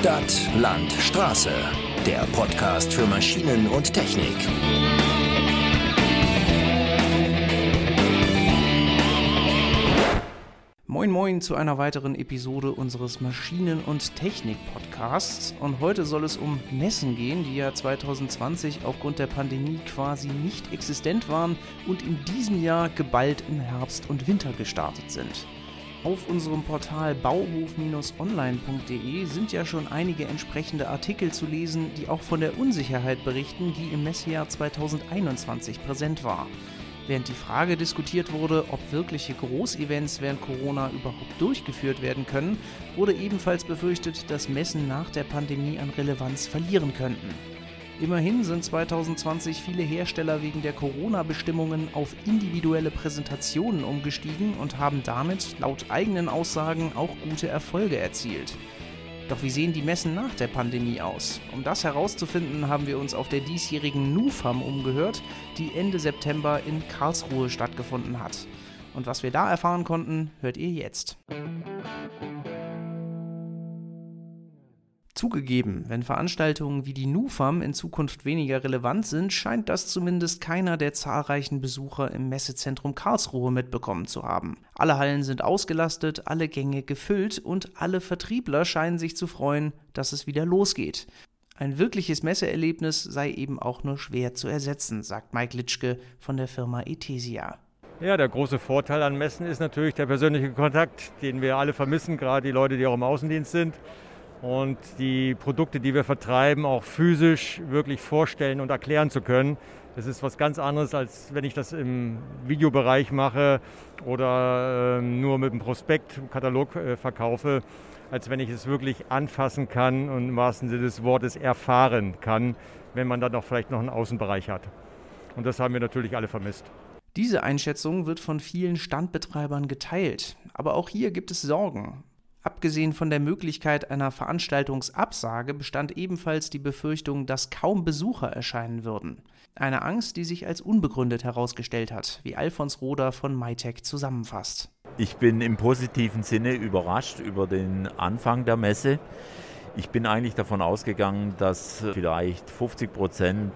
Stadt, Land, Straße. Der Podcast für Maschinen und Technik. Moin Moin zu einer weiteren Episode unseres Maschinen- und Technik-Podcasts. Und heute soll es um Messen gehen, die ja 2020 aufgrund der Pandemie quasi nicht existent waren und in diesem Jahr geballt im Herbst und Winter gestartet sind. Auf unserem Portal bauhof-online.de sind ja schon einige entsprechende Artikel zu lesen, die auch von der Unsicherheit berichten, die im Messejahr 2021 präsent war. Während die Frage diskutiert wurde, ob wirkliche Großevents während Corona überhaupt durchgeführt werden können, wurde ebenfalls befürchtet, dass Messen nach der Pandemie an Relevanz verlieren könnten. Immerhin sind 2020 viele Hersteller wegen der Corona-Bestimmungen auf individuelle Präsentationen umgestiegen und haben damit laut eigenen Aussagen auch gute Erfolge erzielt. Doch wie sehen die Messen nach der Pandemie aus? Um das herauszufinden, haben wir uns auf der diesjährigen NUFAM umgehört, die Ende September in Karlsruhe stattgefunden hat. Und was wir da erfahren konnten, hört ihr jetzt. Zugegeben, wenn Veranstaltungen wie die NUFAM in Zukunft weniger relevant sind, scheint das zumindest keiner der zahlreichen Besucher im Messezentrum Karlsruhe mitbekommen zu haben. Alle Hallen sind ausgelastet, alle Gänge gefüllt und alle Vertriebler scheinen sich zu freuen, dass es wieder losgeht. Ein wirkliches Messeerlebnis sei eben auch nur schwer zu ersetzen, sagt Mike Litschke von der Firma Etesia. Ja, der große Vorteil an Messen ist natürlich der persönliche Kontakt, den wir alle vermissen, gerade die Leute, die auch im Außendienst sind und die Produkte, die wir vertreiben, auch physisch wirklich vorstellen und erklären zu können. Das ist was ganz anderes, als wenn ich das im Videobereich mache oder äh, nur mit dem Prospekt, Katalog äh, verkaufe, als wenn ich es wirklich anfassen kann und im wahrsten Sinne des Wortes erfahren kann, wenn man dann auch vielleicht noch einen Außenbereich hat. Und das haben wir natürlich alle vermisst. Diese Einschätzung wird von vielen Standbetreibern geteilt. Aber auch hier gibt es Sorgen. Abgesehen von der Möglichkeit einer Veranstaltungsabsage bestand ebenfalls die Befürchtung, dass kaum Besucher erscheinen würden. Eine Angst, die sich als unbegründet herausgestellt hat, wie Alfons Roder von MyTech zusammenfasst. Ich bin im positiven Sinne überrascht über den Anfang der Messe. Ich bin eigentlich davon ausgegangen, dass vielleicht 50 Prozent,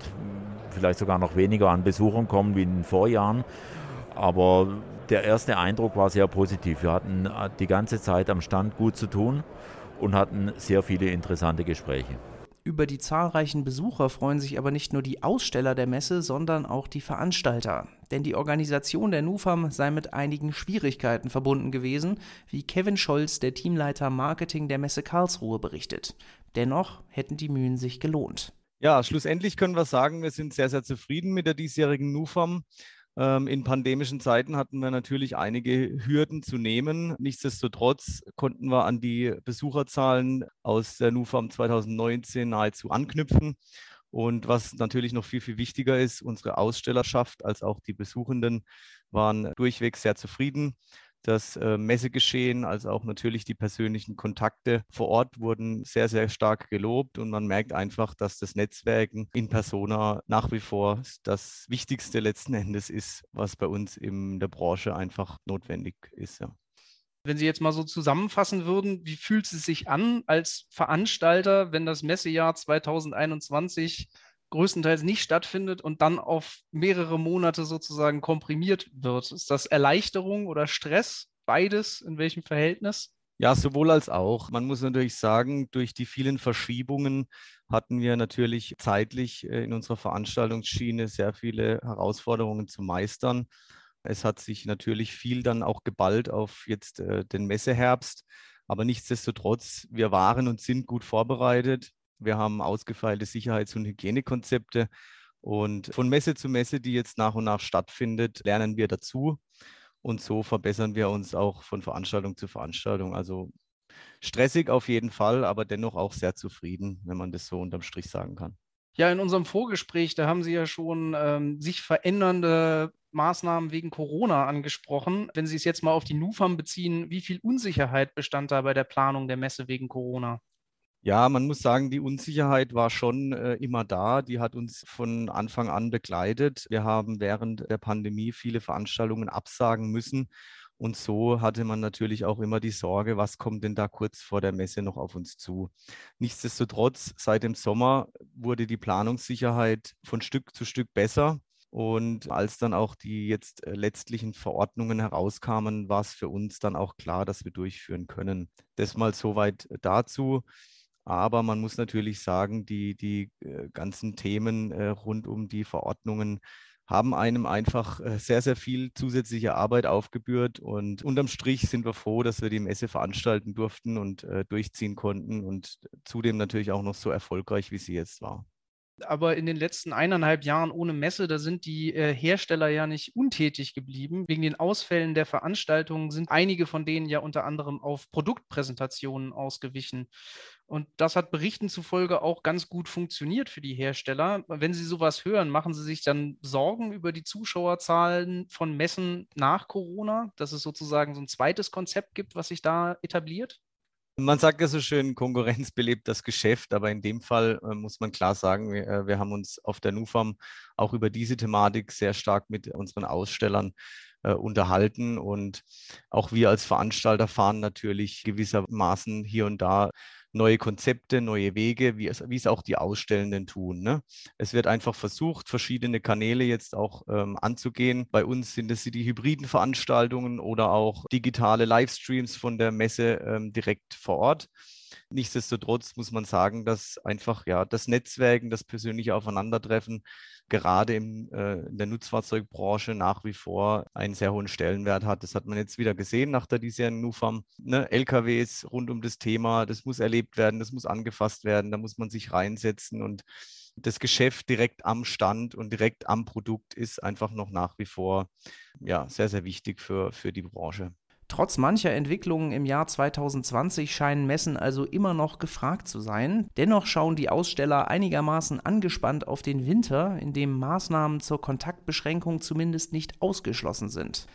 vielleicht sogar noch weniger an Besuchern kommen wie in den Vorjahren. Aber der erste Eindruck war sehr positiv. Wir hatten äh, die ganze Zeit am Stand gut zu tun und hatten sehr viele interessante Gespräche. Über die zahlreichen Besucher freuen sich aber nicht nur die Aussteller der Messe, sondern auch die Veranstalter. Denn die Organisation der NUFAM sei mit einigen Schwierigkeiten verbunden gewesen, wie Kevin Scholz, der Teamleiter Marketing der Messe Karlsruhe, berichtet. Dennoch hätten die Mühen sich gelohnt. Ja, schlussendlich können wir sagen, wir sind sehr, sehr zufrieden mit der diesjährigen NUFAM. Ähm, in pandemischen Zeiten hatten wir natürlich einige Hürden zu nehmen. Nichtsdestotrotz konnten wir an die Besucherzahlen aus der NUFAM 2019 nahezu anknüpfen. Und was natürlich noch viel, viel wichtiger ist, unsere Ausstellerschaft als auch die Besuchenden waren durchweg sehr zufrieden. Das äh, Messegeschehen als auch natürlich die persönlichen Kontakte vor Ort wurden sehr, sehr stark gelobt und man merkt einfach, dass das Netzwerken in Persona nach wie vor das Wichtigste letzten Endes ist, was bei uns in der Branche einfach notwendig ist. Ja. Wenn Sie jetzt mal so zusammenfassen würden, wie fühlt es sich an als Veranstalter, wenn das Messejahr 2021 größtenteils nicht stattfindet und dann auf mehrere Monate sozusagen komprimiert wird. Ist das Erleichterung oder Stress? Beides? In welchem Verhältnis? Ja, sowohl als auch. Man muss natürlich sagen, durch die vielen Verschiebungen hatten wir natürlich zeitlich äh, in unserer Veranstaltungsschiene sehr viele Herausforderungen zu meistern. Es hat sich natürlich viel dann auch geballt auf jetzt äh, den Messeherbst. Aber nichtsdestotrotz, wir waren und sind gut vorbereitet. Wir haben ausgefeilte Sicherheits- und Hygienekonzepte. Und von Messe zu Messe, die jetzt nach und nach stattfindet, lernen wir dazu. Und so verbessern wir uns auch von Veranstaltung zu Veranstaltung. Also stressig auf jeden Fall, aber dennoch auch sehr zufrieden, wenn man das so unterm Strich sagen kann. Ja, in unserem Vorgespräch, da haben Sie ja schon ähm, sich verändernde Maßnahmen wegen Corona angesprochen. Wenn Sie es jetzt mal auf die NUFAM beziehen, wie viel Unsicherheit bestand da bei der Planung der Messe wegen Corona? Ja, man muss sagen, die Unsicherheit war schon äh, immer da. Die hat uns von Anfang an begleitet. Wir haben während der Pandemie viele Veranstaltungen absagen müssen. Und so hatte man natürlich auch immer die Sorge, was kommt denn da kurz vor der Messe noch auf uns zu. Nichtsdestotrotz, seit dem Sommer wurde die Planungssicherheit von Stück zu Stück besser. Und als dann auch die jetzt äh, letztlichen Verordnungen herauskamen, war es für uns dann auch klar, dass wir durchführen können. Das mal soweit dazu. Aber man muss natürlich sagen, die, die äh, ganzen Themen äh, rund um die Verordnungen haben einem einfach sehr, sehr viel zusätzliche Arbeit aufgebührt. Und unterm Strich sind wir froh, dass wir die Messe veranstalten durften und durchziehen konnten und zudem natürlich auch noch so erfolgreich, wie sie jetzt war aber in den letzten eineinhalb Jahren ohne Messe, da sind die äh, Hersteller ja nicht untätig geblieben. Wegen den Ausfällen der Veranstaltungen sind einige von denen ja unter anderem auf Produktpräsentationen ausgewichen. Und das hat Berichten zufolge auch ganz gut funktioniert für die Hersteller. Wenn Sie sowas hören, machen Sie sich dann Sorgen über die Zuschauerzahlen von Messen nach Corona, dass es sozusagen so ein zweites Konzept gibt, was sich da etabliert? Man sagt ja so schön, Konkurrenz belebt das Geschäft, aber in dem Fall äh, muss man klar sagen, wir, äh, wir, haben uns auf der NUFAM auch über diese Thematik sehr stark mit unseren Ausstellern äh, unterhalten und auch wir als Veranstalter fahren natürlich gewissermaßen hier und da neue Konzepte, neue Wege, wie es, wie es auch die Ausstellenden tun. Ne? Es wird einfach versucht, verschiedene Kanäle jetzt auch ähm, anzugehen. Bei uns sind es die hybriden Veranstaltungen oder auch digitale Livestreams von der Messe ähm, direkt vor Ort. Nichtsdestotrotz muss man sagen, dass einfach ja das Netzwerken, das persönliche Aufeinandertreffen gerade im, äh, in der Nutzfahrzeugbranche nach wie vor einen sehr hohen Stellenwert hat. Das hat man jetzt wieder gesehen nach der diesjährigen NUFAM. Ne? LKWs rund um das Thema, das muss erlebt werden, das muss angefasst werden, da muss man sich reinsetzen und das Geschäft direkt am Stand und direkt am Produkt ist einfach noch nach wie vor ja, sehr, sehr wichtig für, für die Branche. Trotz mancher Entwicklungen im Jahr 2020 scheinen Messen also immer noch gefragt zu sein. Dennoch schauen die Aussteller einigermaßen angespannt auf den Winter, in dem Maßnahmen zur Kontaktbeschränkung zumindest nicht ausgeschlossen sind.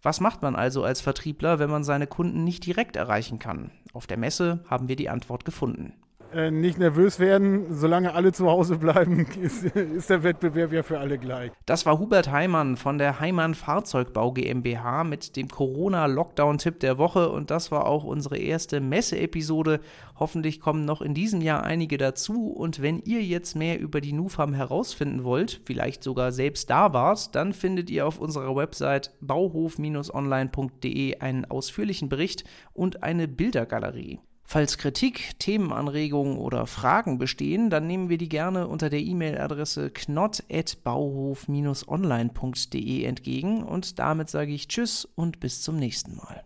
Was macht man also als Vertriebler, wenn man seine Kunden nicht direkt erreichen kann? Auf der Messe haben wir die Antwort gefunden. Äh, nicht nervös werden. Solange alle zu Hause bleiben, ist, ist, der Wettbewerb ja für alle gleich. Das war Hubert Heimann von der Heimann Fahrzeugbau GmbH mit dem Corona-Lockdown-Tipp der Woche. Und das war auch unsere erste Messe-Episode. Hoffentlich kommen noch in diesem Jahr einige dazu. Und wenn ihr jetzt mehr über die NUFAM herausfinden wollt, vielleicht sogar selbst da wart, dann findet ihr auf unserer Website bauhof-online.de einen ausführlichen Bericht und eine Bildergalerie. Falls Kritik, Themenanregungen oder Fragen bestehen, dann nehmen wir die gerne unter der E-Mail-Adresse knott.bauhof-online.de entgegen und damit sage ich Tschüss und bis zum nächsten Mal.